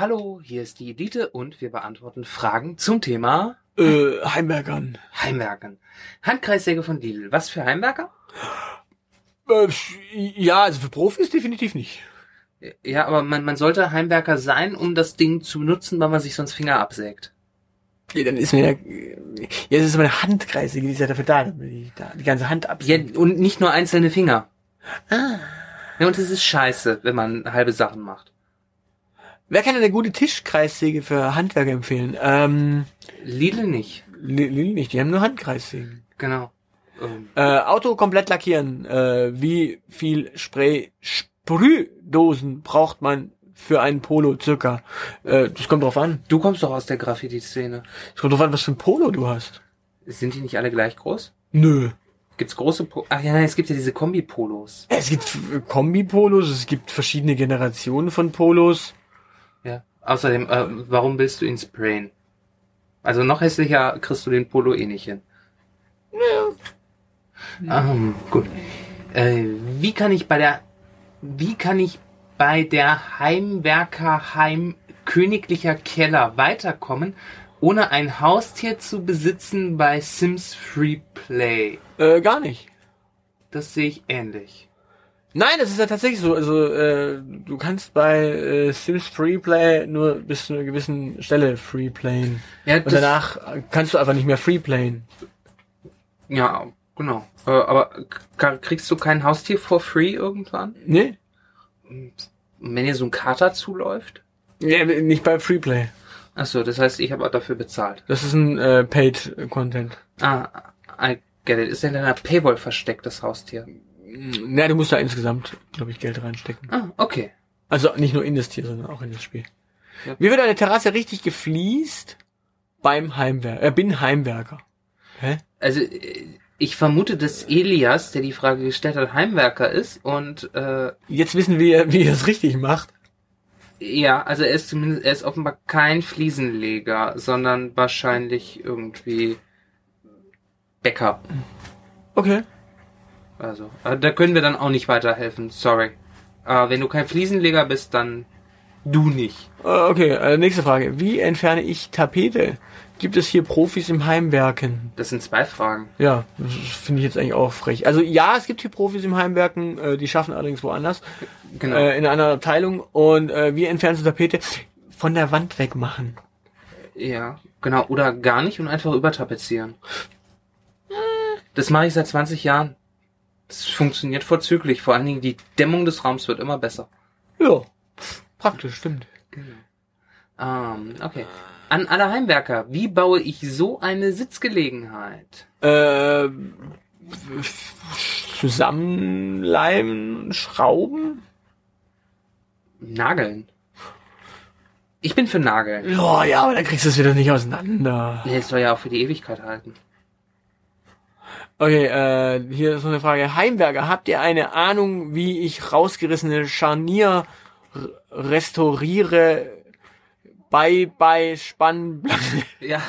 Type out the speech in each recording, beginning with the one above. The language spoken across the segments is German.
Hallo, hier ist die Elite und wir beantworten Fragen zum Thema Äh, Heimwerkern. Heimwerkern. Handkreissäge von Lidl. Was für Heimwerker? Äh, ja, also für Profis definitiv nicht. Ja, aber man, man sollte Heimwerker sein, um das Ding zu nutzen, weil man sich sonst Finger absägt. Ja, dann ist mir ja, ja, das ist meine Handkreise, die ist ja dafür da, damit ich da die ganze Hand ab. Ja, und nicht nur einzelne Finger. Ah. Ja, und es ist scheiße, wenn man halbe Sachen macht. Wer kann eine gute Tischkreissäge für Handwerker empfehlen? Ähm, Lidl nicht. Lidl nicht, die haben nur Handkreissägen. Genau. Ähm, Äh, Auto komplett lackieren. Äh, wie viel Spray, Sprühdosen braucht man für einen Polo circa? Äh, das kommt drauf an. du kommst doch aus der Graffiti-Szene. Das kommt drauf an, was für ein Polo du hast. Sind die nicht alle gleich groß? Nö. Gibt's große po Ach ja, nein, es gibt ja diese Kombi-Polos. Es gibt Kombi-Polos, es gibt verschiedene Generationen von Polos. Außerdem, äh, warum willst du ihn sprayen? Also noch hässlicher kriegst du den Polo eh nicht hin. Ja. Ähm, gut. Äh, wie kann ich bei der wie kann ich bei der Heimwerkerheim Königlicher Keller weiterkommen, ohne ein Haustier zu besitzen bei Sims Free Play? Äh, gar nicht. Das sehe ich ähnlich. Nein, das ist ja tatsächlich so. Also äh, du kannst bei äh, Sims Freeplay nur bis zu einer gewissen Stelle freeplayen. Ja, Und danach kannst du einfach nicht mehr freeplayen. ja, genau. Äh, aber kriegst du kein Haustier for free irgendwann? Nee? Wenn dir so ein Kater zuläuft? Ja, nicht bei Freeplay. Achso, das heißt, ich habe auch dafür bezahlt. Das ist ein äh, Paid Content. Ah, I get it. Ist in deiner Paywall versteckt, das Haustier? Na, du musst da insgesamt, glaube ich, Geld reinstecken. Ah, okay. Also nicht nur in das Tier, sondern auch in das Spiel. Ja. Wie wird eine Terrasse richtig gefliest? Beim Heimwerker. Äh, bin Heimwerker. Hä? Also, äh, ich vermute, dass Elias, der die Frage gestellt hat, Heimwerker ist und, äh, Jetzt wissen wir, wie er es richtig macht. ja, also er ist zumindest, er ist offenbar kein Fliesenleger, sondern wahrscheinlich irgendwie Bäcker. Okay. Also, äh, da können wir dann auch nicht weiterhelfen, sorry. Äh, wenn du kein Fliesenleger bist, dann du nicht. Äh, Okay, äh, nächste Frage. Wie entferne ich Tapete? Gibt es hier Profis im Heimwerken? Das sind zwei Fragen. Ja, das finde ich jetzt eigentlich auch frech. Also ja, es gibt hier Profis im Heimwerken, äh, die schaffen allerdings woanders, Genau. äh, in einer Abteilung. Und äh, wie entfernst du Tapete? Von der Wand wegmachen. Ja, genau. Oder gar nicht und einfach übertapezieren. Das mache ich seit 20 Jahren. Das funktioniert vorzüglich. Vor allen Dingen die Dämmung des Raums wird immer besser. Ja, praktisch, stimmt. Ähm, okay. An alle Heimwerker, wie baue ich so eine Sitzgelegenheit? Äh, zusammenleimen, schrauben? Nageln. Ich bin für Nageln. Ja, ja, aber dann kriegst du es wieder nicht auseinander. Nee, es soll ja auch für die Ewigkeit halten. Okay, äh, hier ist noch eine Frage. Heimwerker, habt ihr eine Ahnung, wie ich rausgerissene Scharnier restauriere bei, bei Spannplatte? Ja,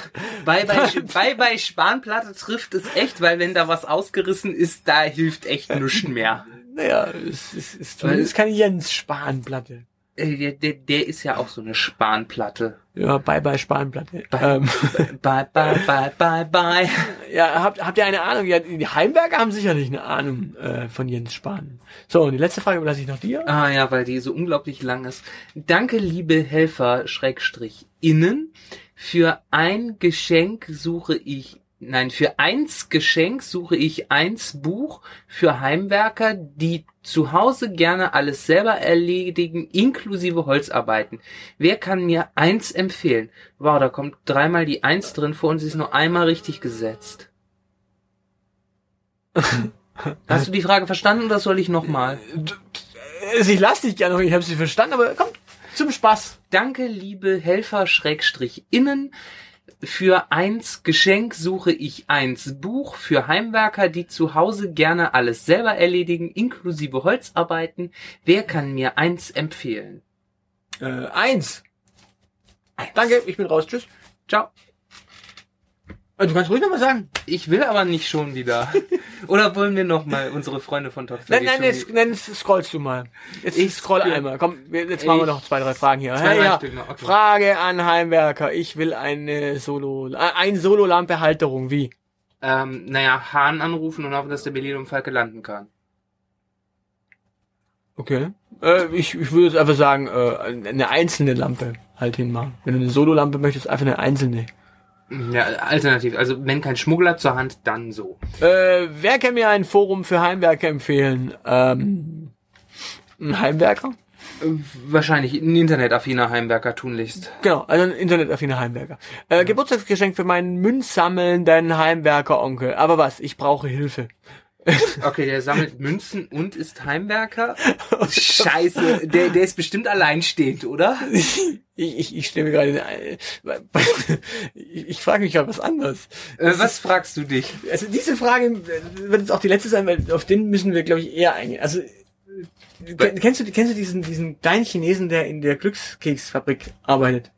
bei, bei, bei, bei Spanplatte trifft es echt, weil wenn da was ausgerissen ist, da hilft echt nichts mehr. Naja, es ist, ist zumindest keine Jens Spanplatte. Äh, Der, der, der ist ja auch so eine Spanplatte. Ja, bye bye Spanplatte. Ähm, Bye, bye, bye, bye, bye. ja, habt, habt ihr eine Ahnung? Ja, die Heimwerker haben sicherlich eine Ahnung äh, von Jens Spahn. So, und die letzte Frage überlasse ich noch dir. Ah ja, weil die so unglaublich lang ist. Danke, liebe Helfer, Schrägstrich, innen. Für ein Geschenk suche ich, nein, für eins Geschenk suche ich eins Buch für Heimwerker, die zu Hause gerne alles selber erledigen, inklusive Holzarbeiten. Wer kann mir eins empfehlen? Wow, da kommt dreimal die Eins drin vor und sie ist nur einmal richtig gesetzt. Hast du die Frage verstanden oder soll ich nochmal? Ich lasse dich gerne noch, ich habe sie verstanden, aber komm, zum Spaß. Danke, liebe Helfer Schrägstrich innen. Für eins Geschenk suche ich eins Buch für Heimwerker, die zu Hause gerne alles selber erledigen, inklusive Holzarbeiten. Wer kann mir eins empfehlen? Äh, eins. Danke, ich bin raus. Tschüss. Ciao. Äh, Du kannst ruhig noch mal sagen. Ich will aber nicht schon wieder. Oder wollen wir noch mal unsere Freunde von Tochter Nein, nein, jetzt, nein, jetzt scrollst du mal. Jetzt Ich scroll einmal. Komm, jetzt machen wir noch zwei, drei Fragen hier. Zwei, ja. Noch, okay. Frage an Heimwerker. Ich will eine Solo, äh, ein Solo-Lampe-Halterung. Wie? Ähm, naja, Hahn anrufen und hoffen, dass der Berlin um Falke landen kann. Okay. Äh, ich, ich würde jetzt einfach sagen, äh, eine einzelne Lampe halt hinmachen. Wenn du eine Solo-Lampe möchtest, einfach eine einzelne. Ja, alternativ. Also wenn kein Schmuggler zur Hand, dann so. Äh, wer kann mir ein Forum für Heimwerker empfehlen? Ähm, ein Heimwerker? Wahrscheinlich ein internetaffiner Heimwerker tunlichst. Genau, also ein internetaffiner Heimwerker. Äh, Geburtstagsgeschenk für meinen münzsammelnden Heimwerker-Onkel. Aber was? Ich brauche Hilfe. Okay, der sammelt Münzen und ist Heimwerker. Scheiße, der, der ist bestimmt alleinstehend, oder? ich ich, ich stelle mir gerade, ich, ich frage mich gerade was anderes. Äh, was fragst du dich? Also diese Frage äh, wird jetzt auch die letzte sein, weil auf den müssen wir, glaube ich, eher eingehen. Also äh, ken- kennst du kennst du diesen diesen kleinen Chinesen, der in der Glückskeksfabrik arbeitet?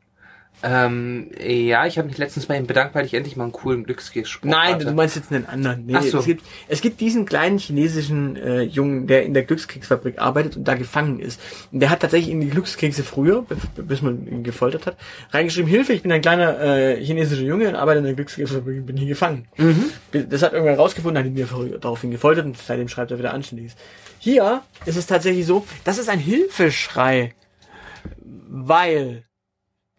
Ähm, ja, ich habe mich letztens bei ihm bedankt, weil ich endlich mal einen coolen Glücksspruch Nein, hatte. du meinst jetzt einen anderen. Nee, Ach so. es, gibt, es gibt diesen kleinen chinesischen äh, Jungen, der in der Glückskeksfabrik arbeitet und da gefangen ist. Und der hat tatsächlich in die Glückskekse früher, bis man ihn gefoltert hat, reingeschrieben, Hilfe, ich bin ein kleiner äh, chinesischer Junge und arbeite in der Glückskeksfabrik und bin hier gefangen. Mhm. Das hat irgendwann rausgefunden, hat ihn verrü- daraufhin gefoltert und seitdem schreibt er wieder Anständiges. Hier ist es tatsächlich so, das ist ein Hilfeschrei, weil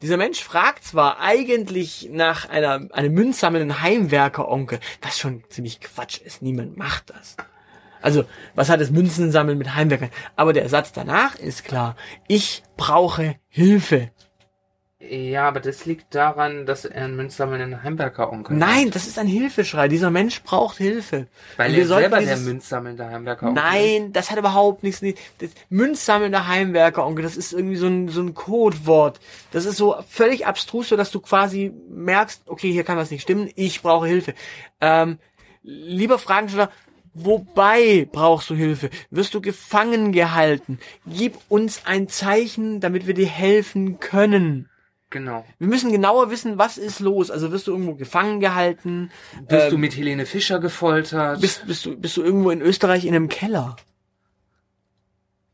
dieser Mensch fragt zwar eigentlich nach einer, einem münzsammelnden Heimwerker-Onkel, was schon ziemlich Quatsch ist. Niemand macht das. Also, was hat das Münzensammeln mit Heimwerkern? Aber der Satz danach ist klar. Ich brauche Hilfe. Ja, aber das liegt daran, dass er einen münzsammelnden Heimwerker-Onkel Nein, hat. das ist ein Hilfeschrei. Dieser Mensch braucht Hilfe. Weil Und wir er selber dieses- der münzsammelnde Heimwerker-Onkel ist. Nein, das hat überhaupt nichts. Das Münzsammelnder Heimwerker-Onkel, das ist irgendwie so ein, so ein Codewort. Das ist so völlig abstrus, so dass du quasi merkst, okay, hier kann was nicht stimmen, ich brauche Hilfe. Ähm, lieber Fragensteller, wobei brauchst du Hilfe? Wirst du gefangen gehalten? Gib uns ein Zeichen, damit wir dir helfen können. Genau. Wir müssen genauer wissen, was ist los. Also wirst du irgendwo gefangen gehalten? Bist Ähm, du mit Helene Fischer gefoltert? Bist, bist, du, bist du irgendwo in Österreich in einem Keller?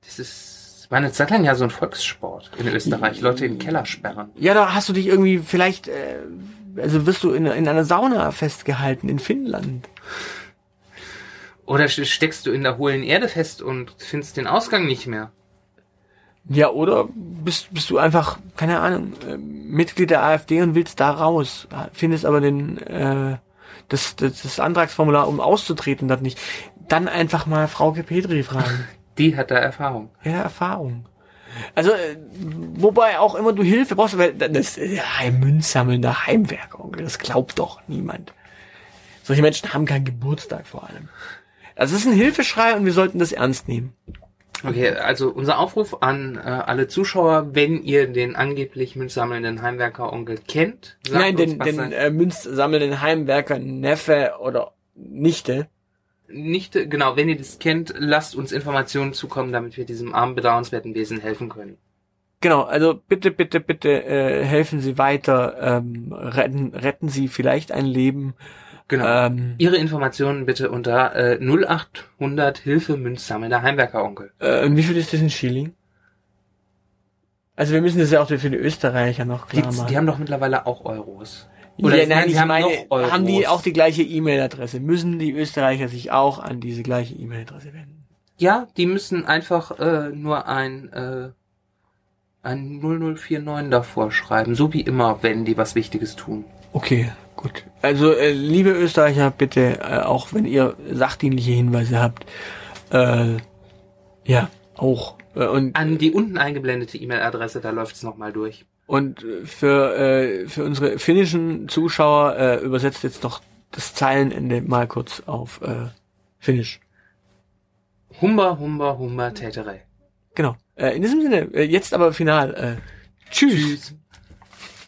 das ist, war eine Zeit lang ja so ein Volkssport in Österreich. Leute in Keller sperren. Ja, da hast du dich irgendwie vielleicht, äh, also wirst du in, in einer Sauna festgehalten in Finnland. Oder st- steckst du in der hohlen Erde fest und findest den Ausgang nicht mehr? Ja, oder bist, bist du einfach, keine Ahnung, äh, Mitglied der AfD und willst da raus, findest aber den, äh, das, das, das Antragsformular, um auszutreten, das nicht. Dann einfach mal Frauke Petri fragen. Die hat da Erfahrung. Ja, Erfahrung. Also, äh, wobei auch immer du Hilfe brauchst, weil das ein münzsammelnder Heimwerker, Onkel, das glaubt doch niemand. Solche Menschen haben keinen Geburtstag vor allem. Also es ist ein Hilfeschrei und wir sollten das ernst nehmen. Okay, also unser Aufruf an äh, alle Zuschauer, wenn ihr den angeblich münzsammelnden Heimwerker-Onkel kennt, sagt Nein, den, den äh, münzsammelnden Heimwerker, Neffe oder Nichte. nicht, genau, wenn ihr das kennt, lasst uns Informationen zukommen, damit wir diesem armen, bedauernswerten Wesen helfen können. Genau, also bitte, bitte, bitte äh, helfen Sie weiter, ähm, retten, retten Sie vielleicht ein Leben. Genau. Ähm, Ihre Informationen bitte unter äh, 0800 Hilfe Münzsammelnder Heimwerker-Onkel. äh, und wie viel ist das in Schilling? Also wir müssen das ja auch für die Österreicher noch klar Gibt's, machen. die haben doch mittlerweile auch Euros. ja, Oder nein, nein, die haben meine, haben die auch die gleiche E-Mail-Adresse? Müssen die Österreicher sich auch an diese gleiche E-Mail-Adresse wenden? Ja, die müssen einfach äh, nur ein, äh, ein 0049 davor schreiben. So wie immer, wenn die was Wichtiges tun. Okay, gut. Also, äh, liebe Österreicher, bitte, äh, auch wenn ihr sachdienliche Hinweise habt, äh, ja, auch. Äh, und An die unten eingeblendete E-Mail-Adresse, da läuft's noch nochmal durch. und äh, für, äh, für unsere finnischen Zuschauer äh, übersetzt jetzt doch das Zeilenende mal kurz auf äh, Finnisch. Humba, humba, humba, tätere. Genau. Äh, in diesem Sinne, äh, jetzt aber final. Äh, tschüss. Tschüss.